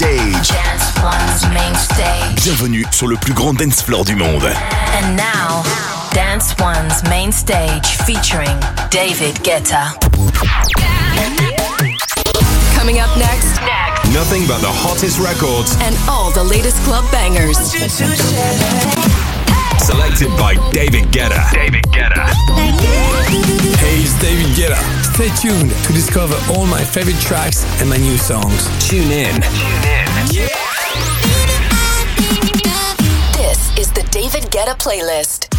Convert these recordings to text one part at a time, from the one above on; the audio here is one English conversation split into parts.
stage. Dance One's main stage. Bienvenue sur le plus grand dance floor du monde. And now, Dance One's main stage featuring David Guetta. Coming up next, next. Nothing but the hottest records and all the latest club bangers. Selected by David Guetta. David Guetta. Hey, it's David Guetta. Stay tuned to discover all my favorite tracks and my new songs. Tune in. Tune in. Yeah. This is the David Guetta playlist.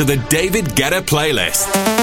To the David Guetta playlist.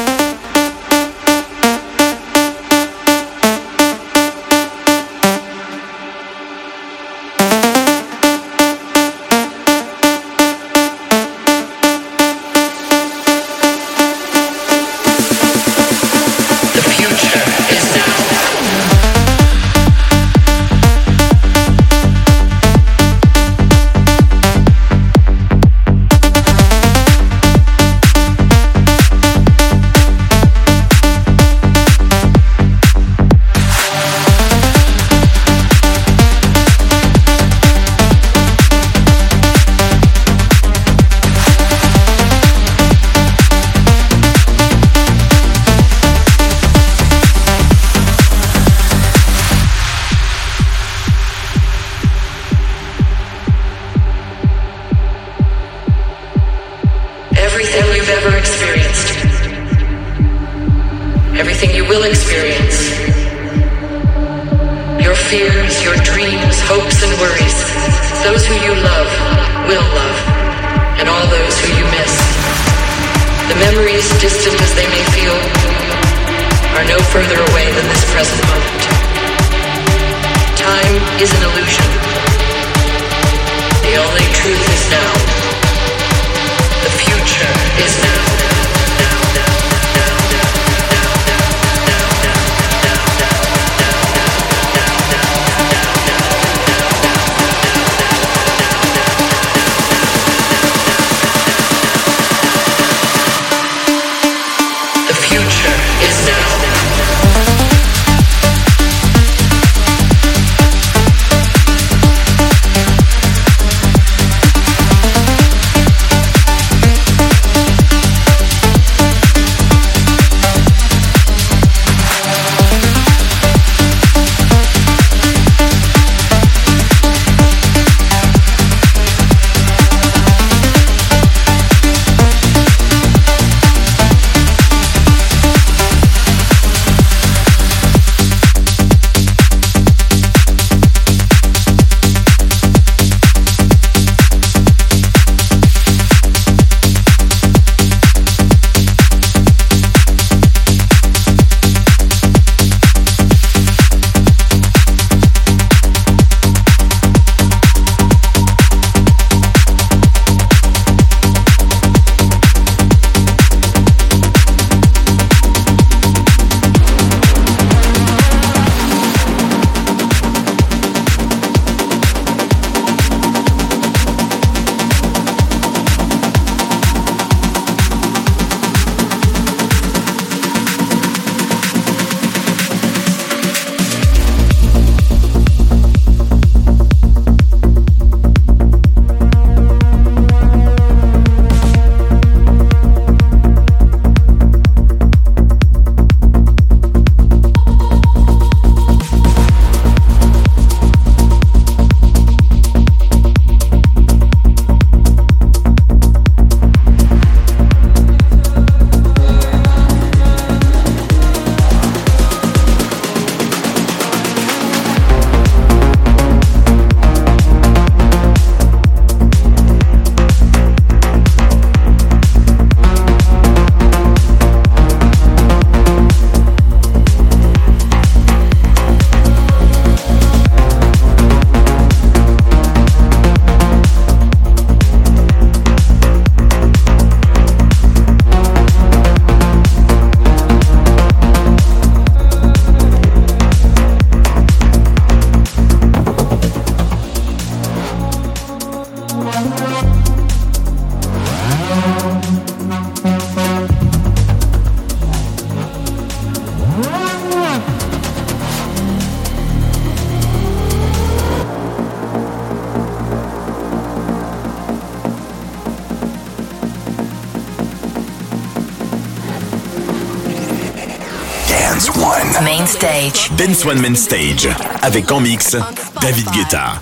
Dance One Man Stage avec en mix David Guetta.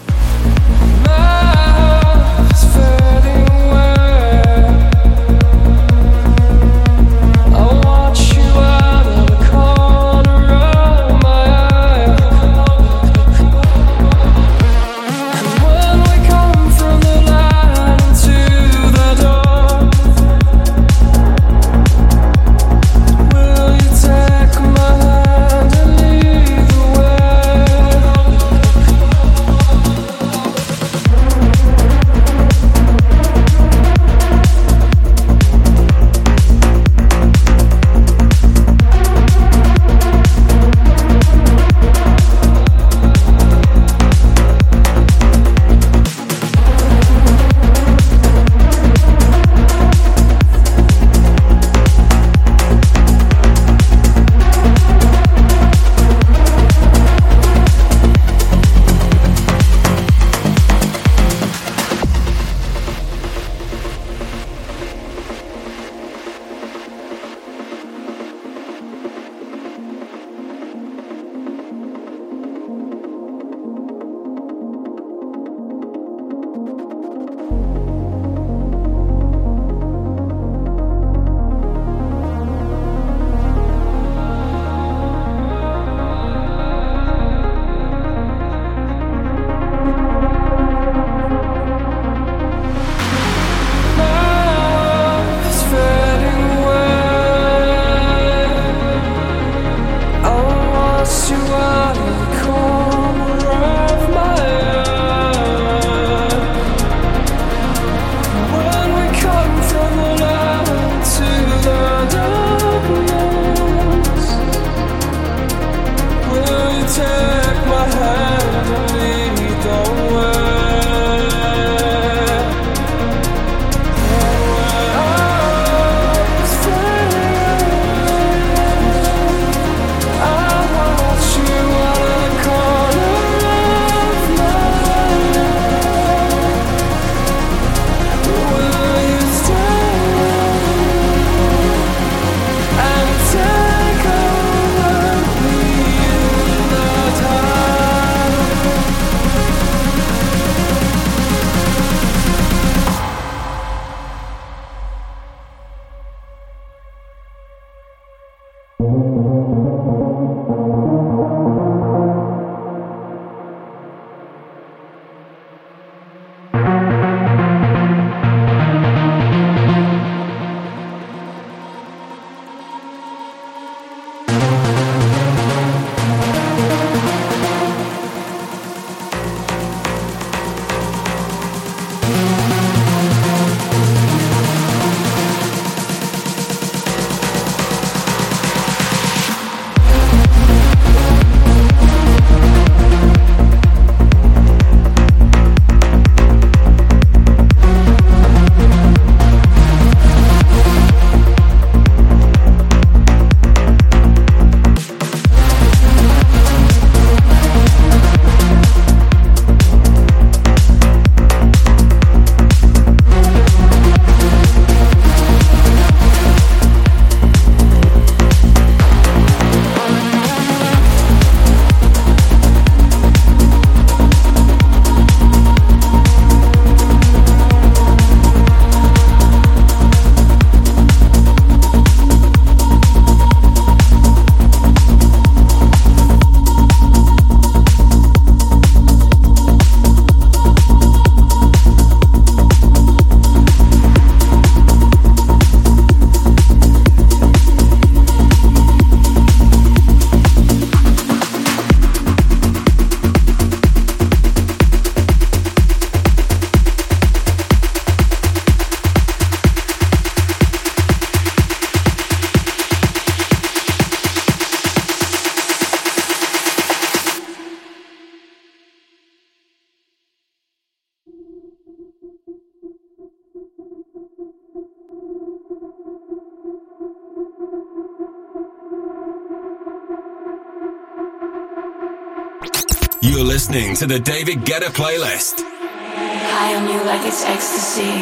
Listening to the David Guetta playlist. High on you like it's ecstasy.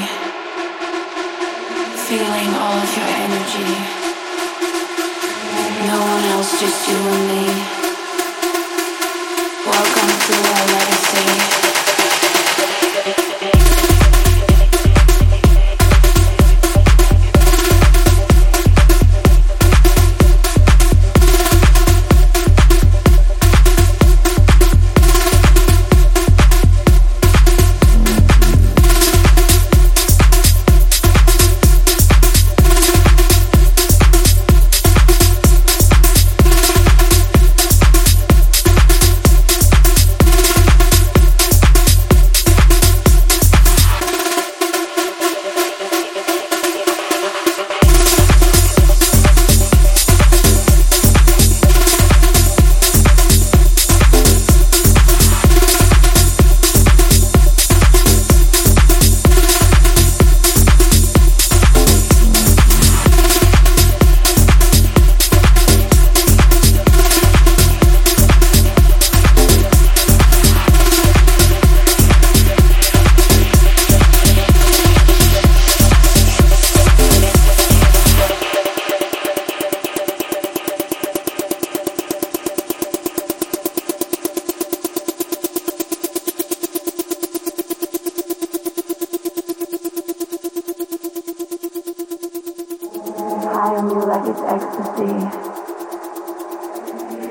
Feeling all of your energy. No one else, just you and me. Welcome to our legacy. like it's ecstasy.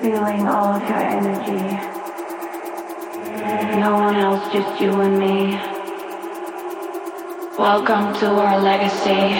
Feeling all of your energy. No one else, just you and me. Welcome to our legacy.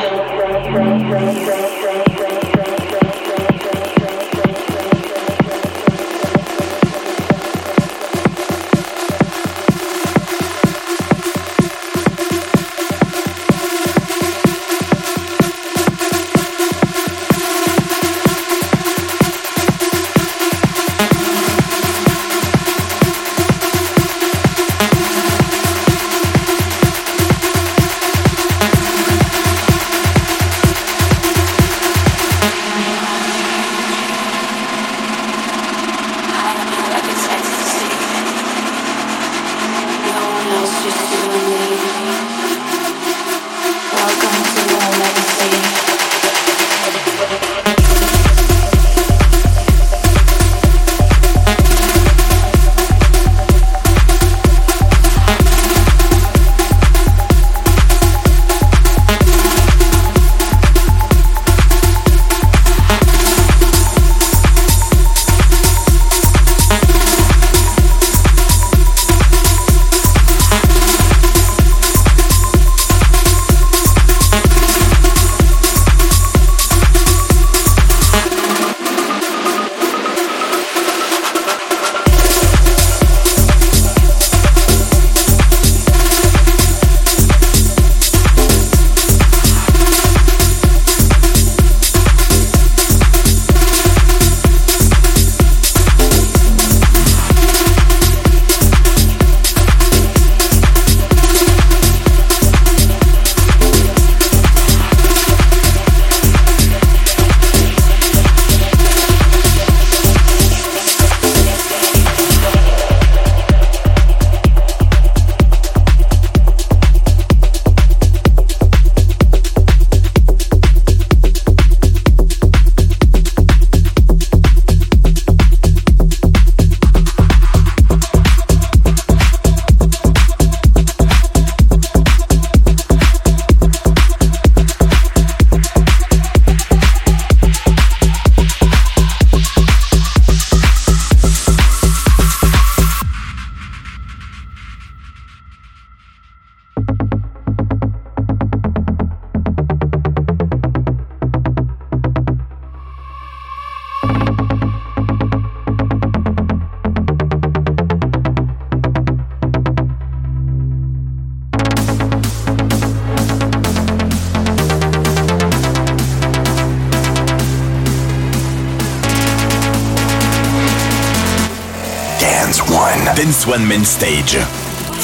One. Dance Stage.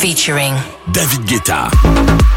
Featuring David Guetta.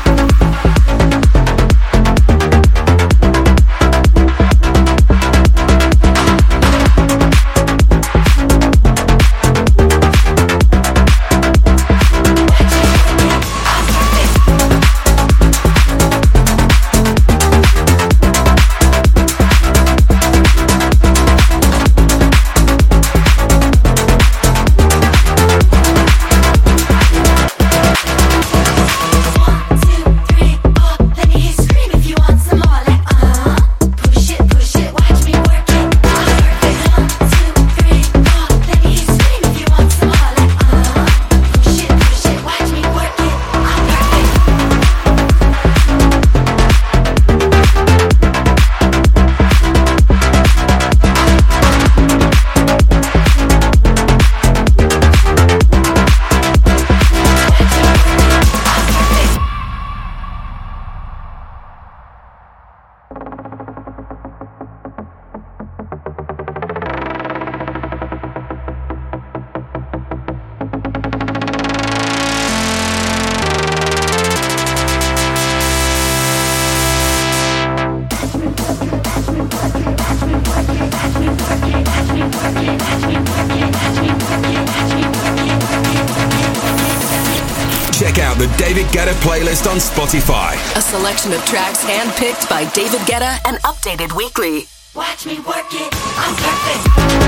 Playlist on Spotify. A selection of tracks handpicked by David Guetta and updated weekly. Watch me work it. I'm perfect.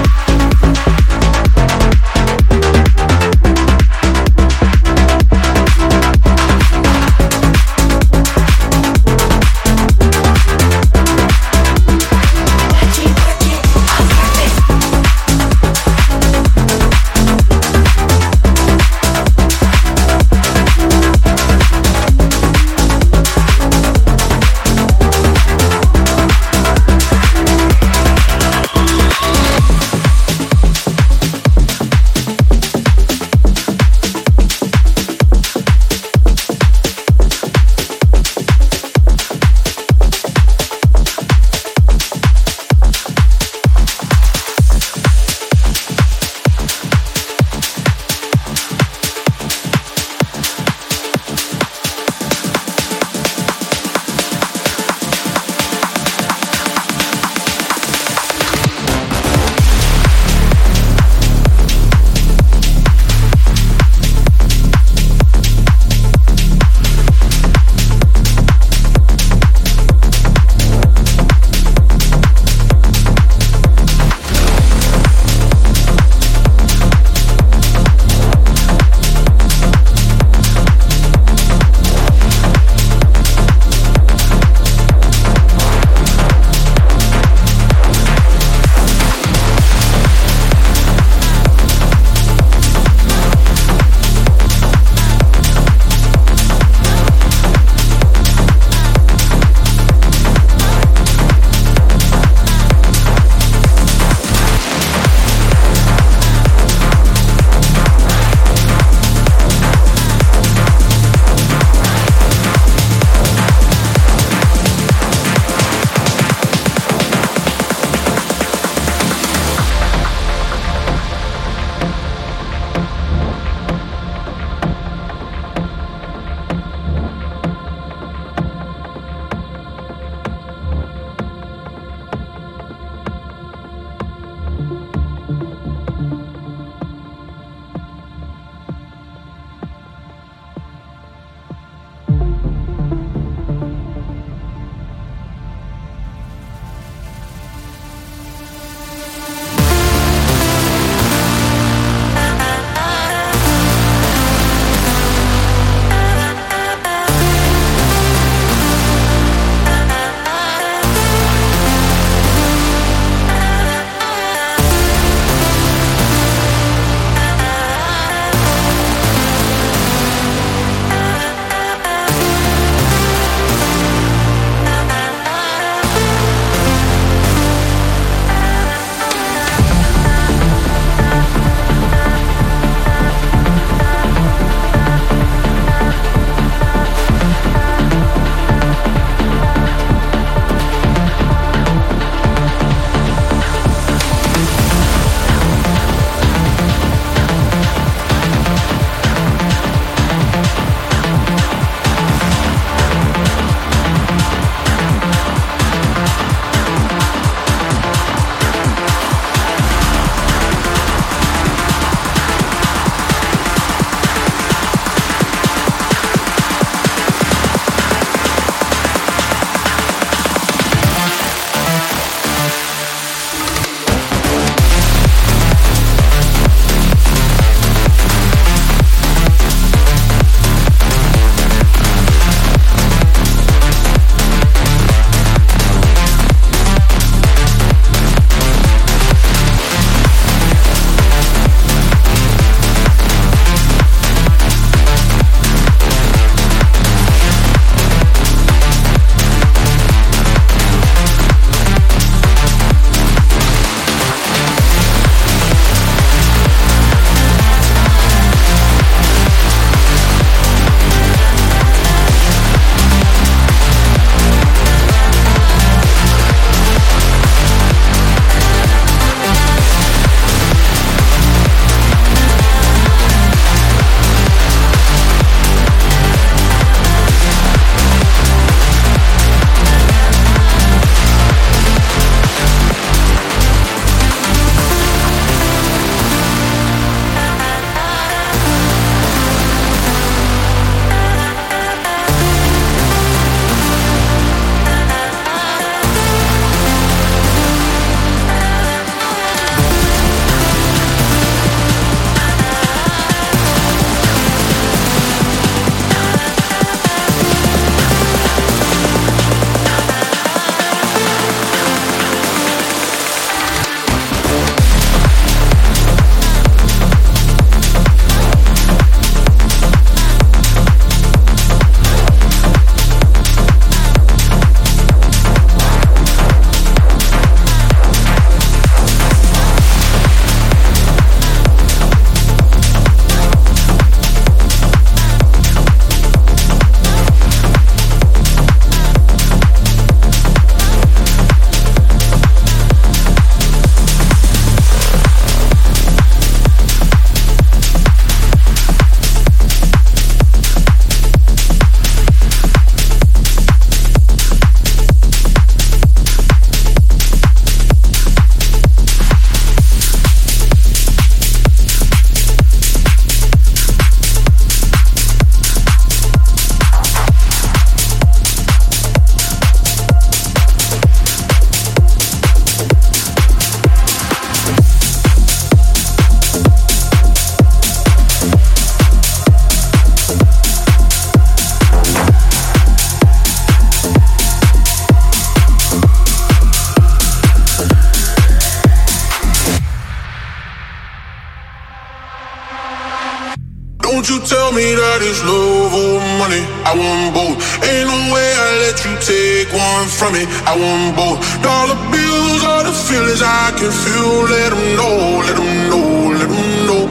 Don't you tell me that it's love or money. I want both. Ain't no way I let you take one from me. I want both. Dollar bills are the feelings I can feel. Let them know, let them know, let them know.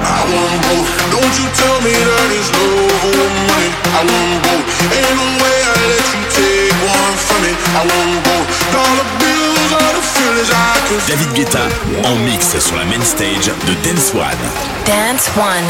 I want both. Don't you tell me that it's love or money. I want both. Ain't no way I let you take one from me. I want both. Dollar bills David Guetta en mix sur la main stage de Dance One. Dance One.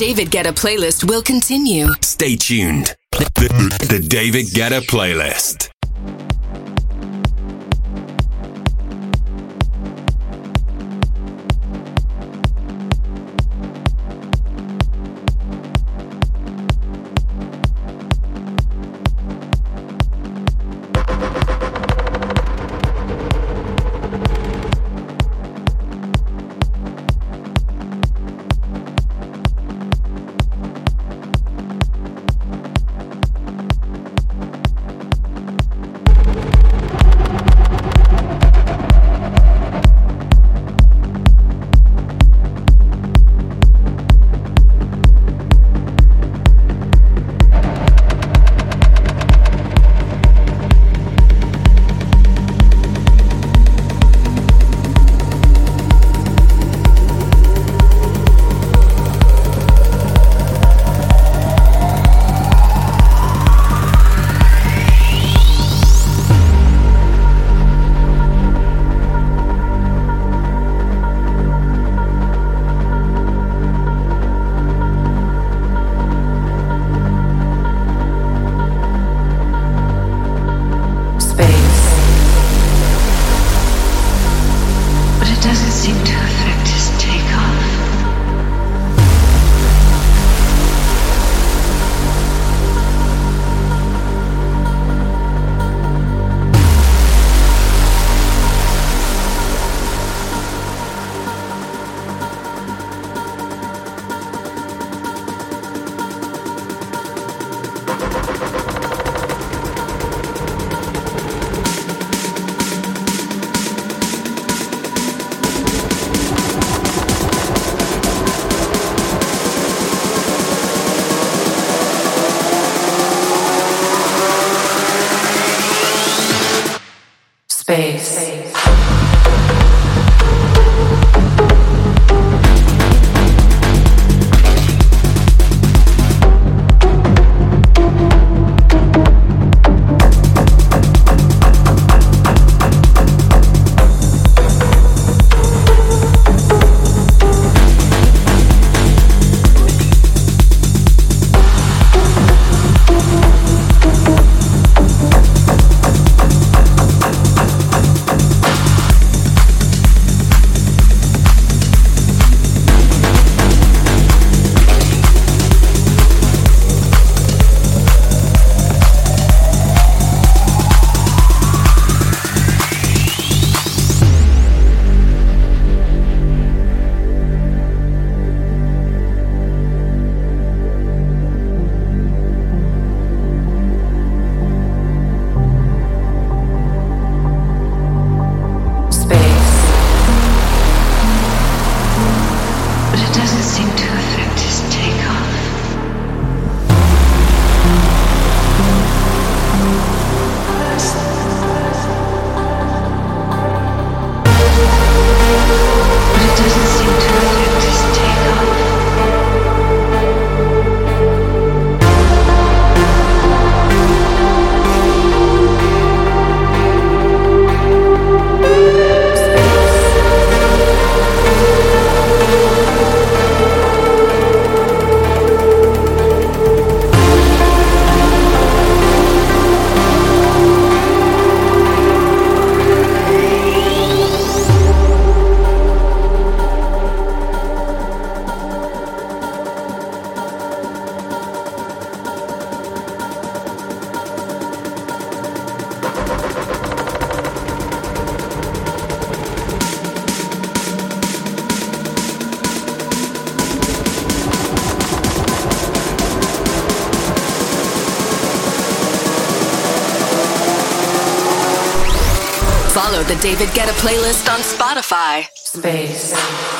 David Guetta playlist will continue. Stay tuned. The, the David Guetta playlist. David Guetta playlist on Spotify. Space.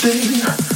thing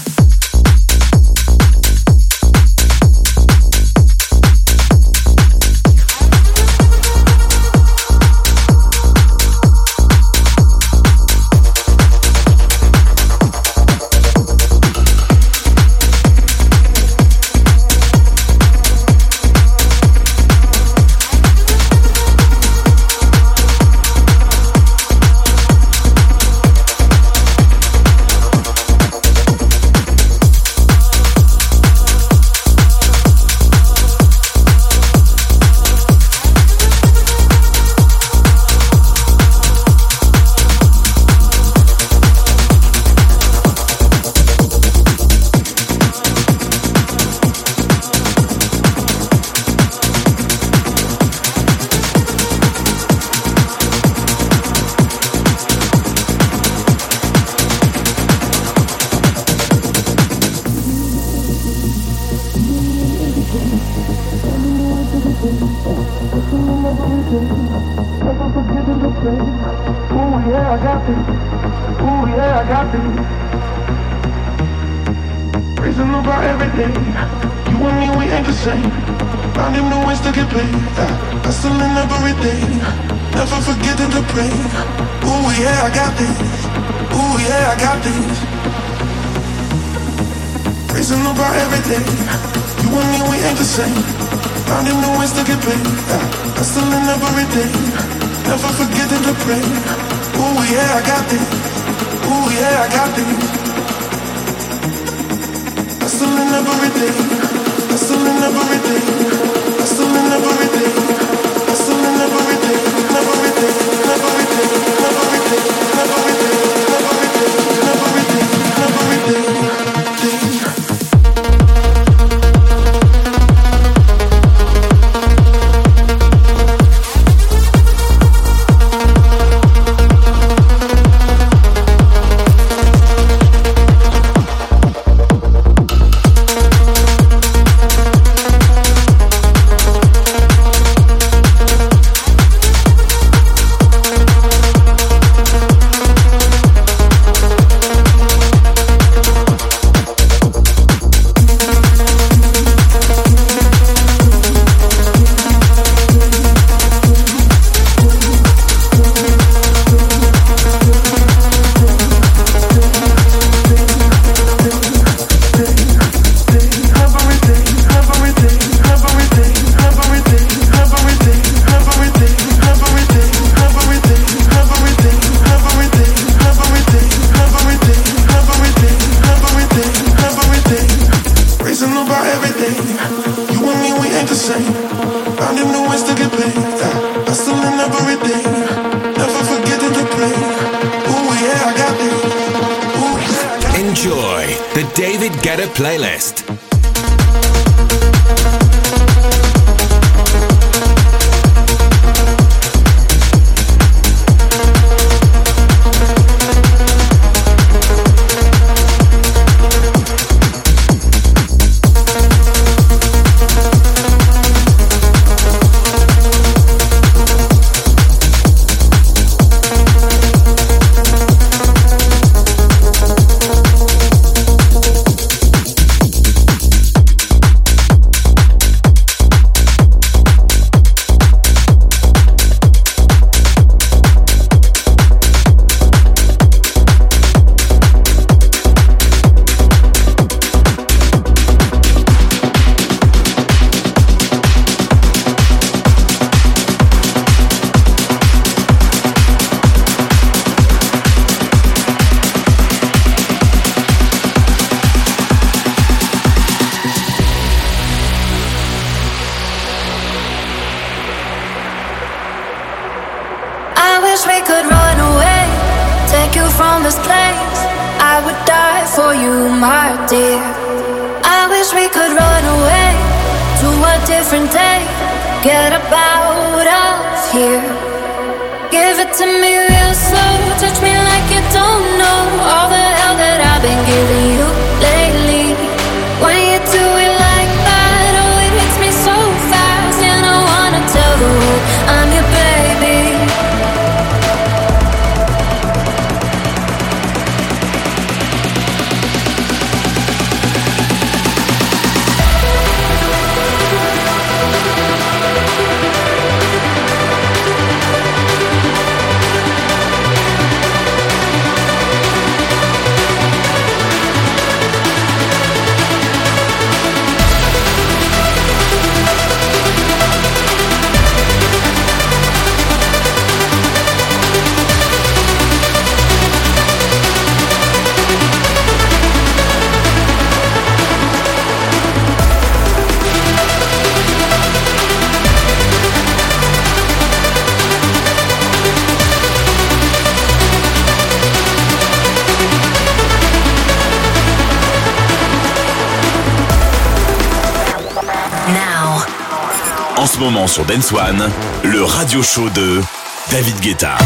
never forgetting to pray. Oh yeah, I got this. Oh yeah, I got this. Hustling every day, hustling every day, hustling every day. moment sur Dance One, le radio show de David Guetta.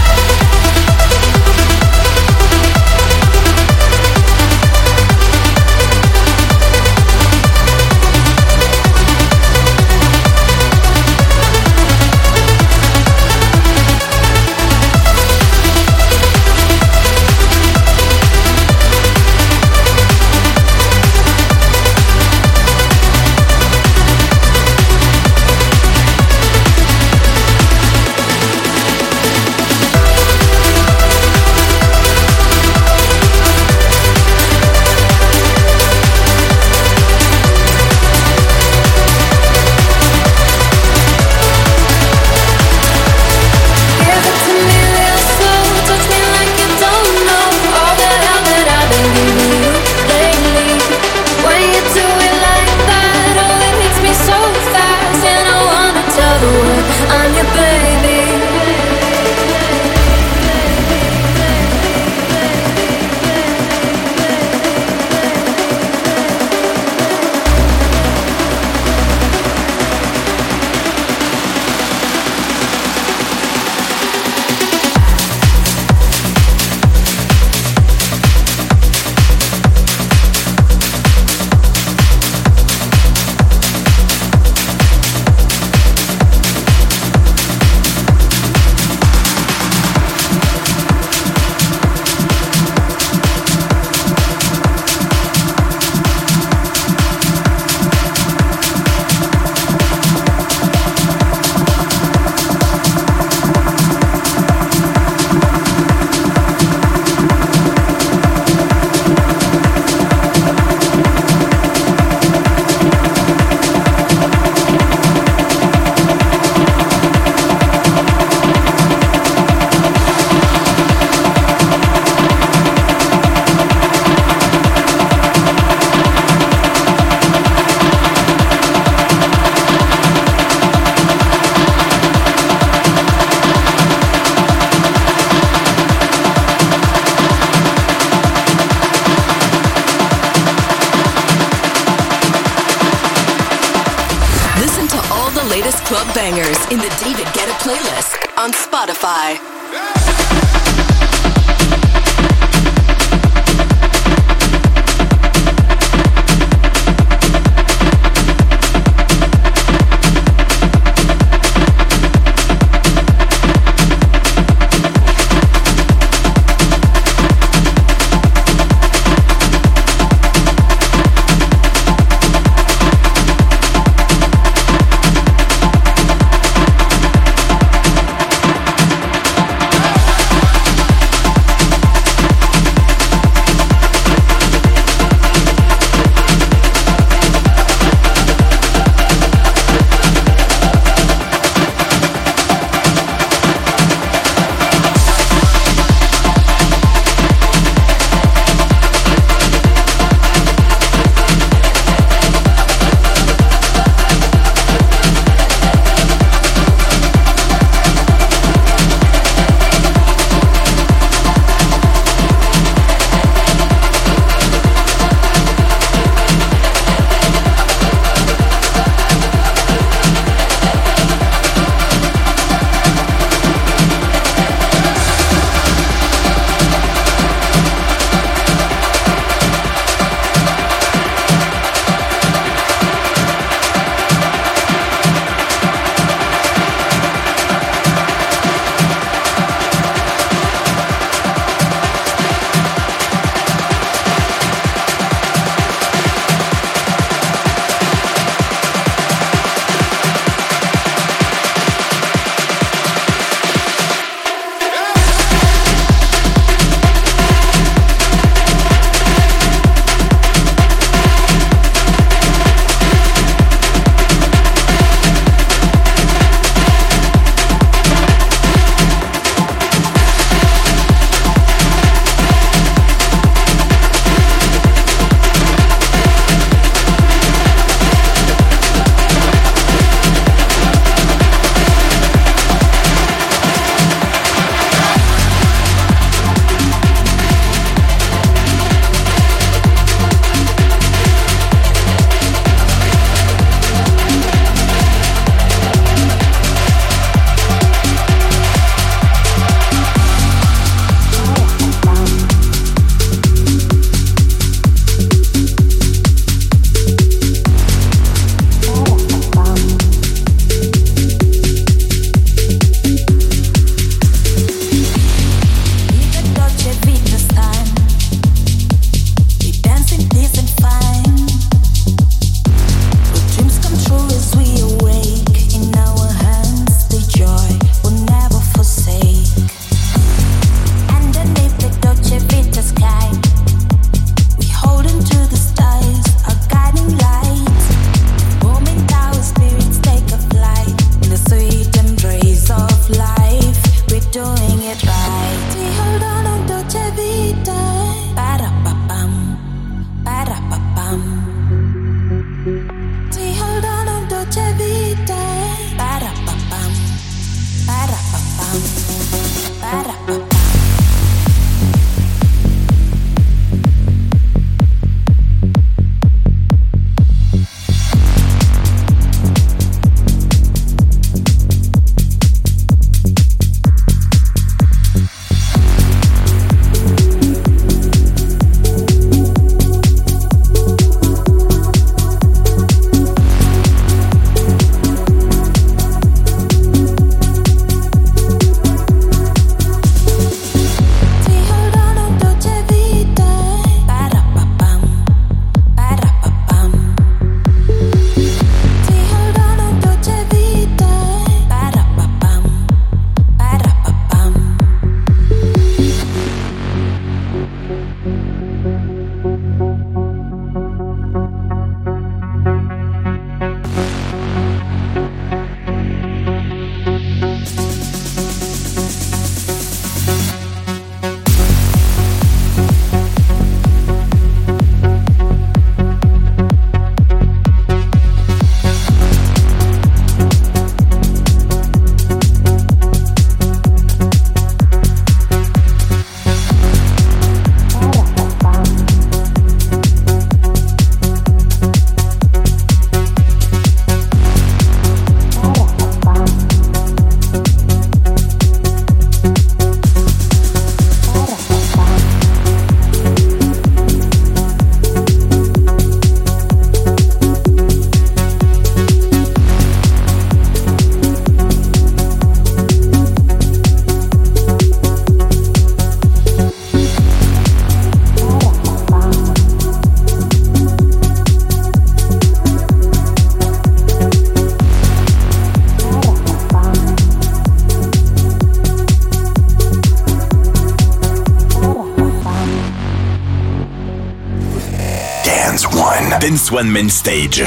One. Main Stage.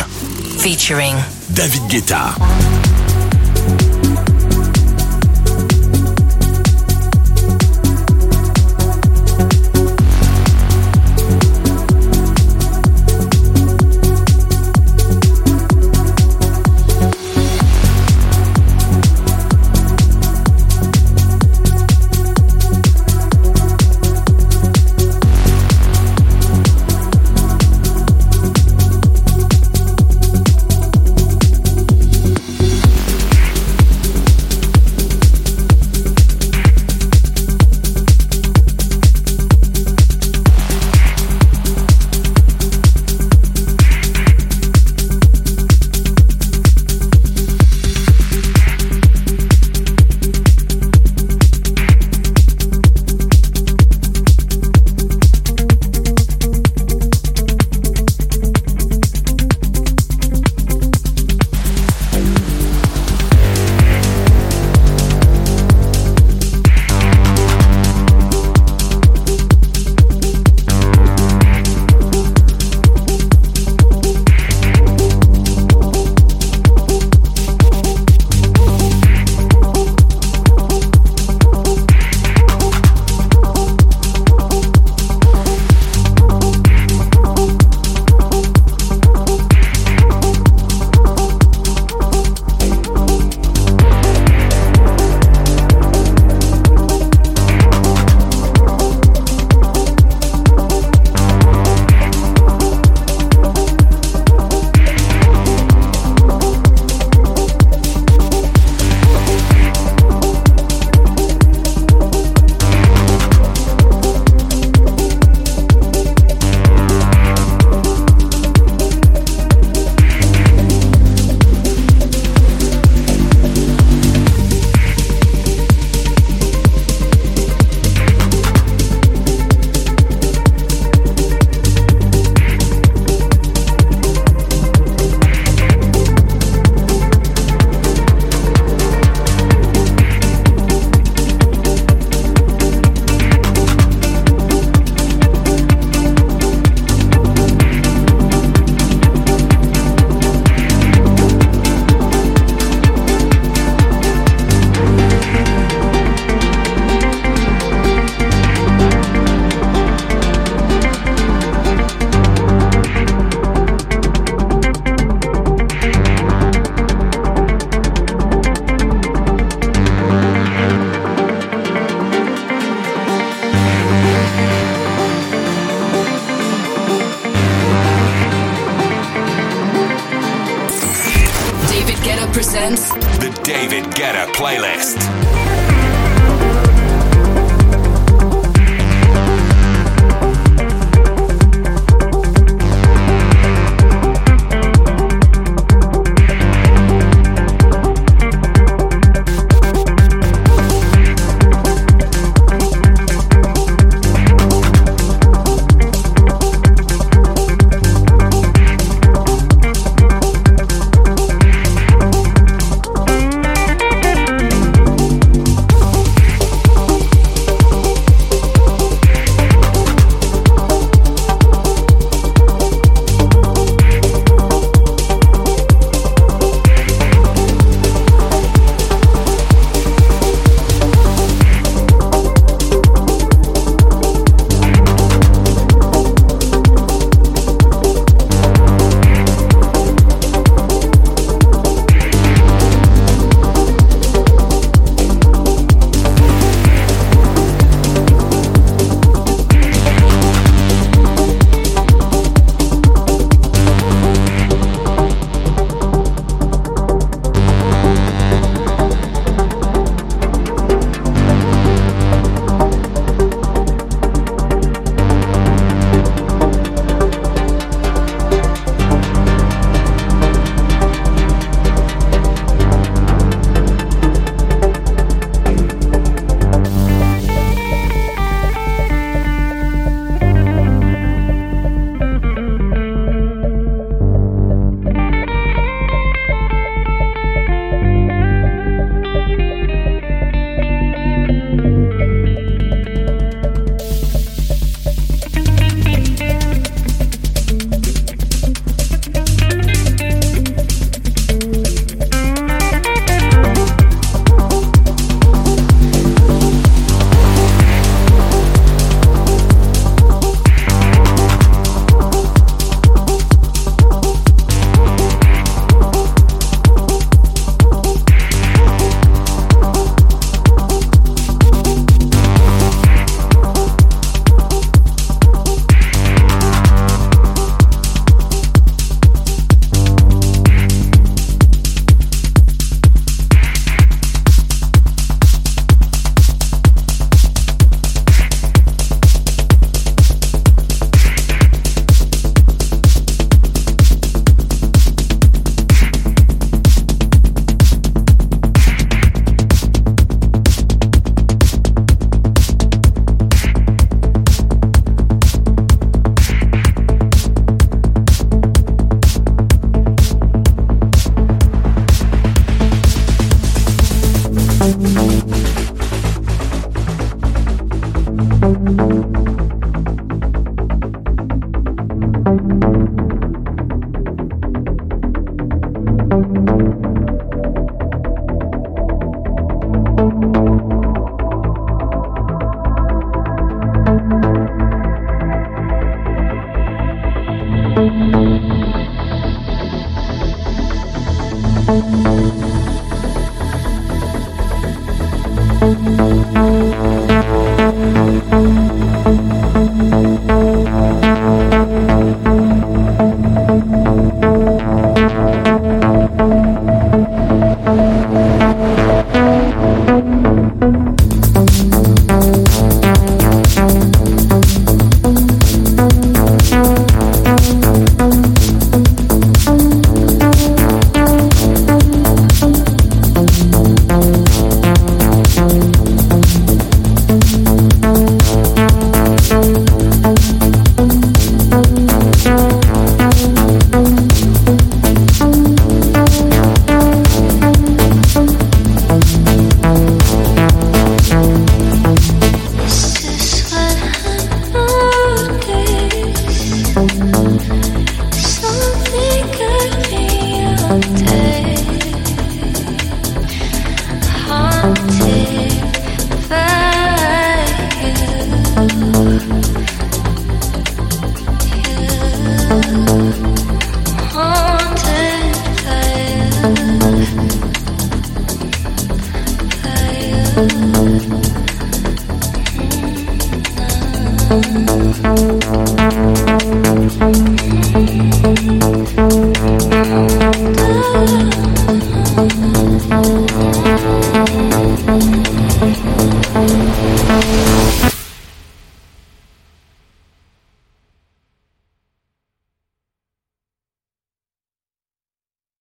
Featuring David Guetta.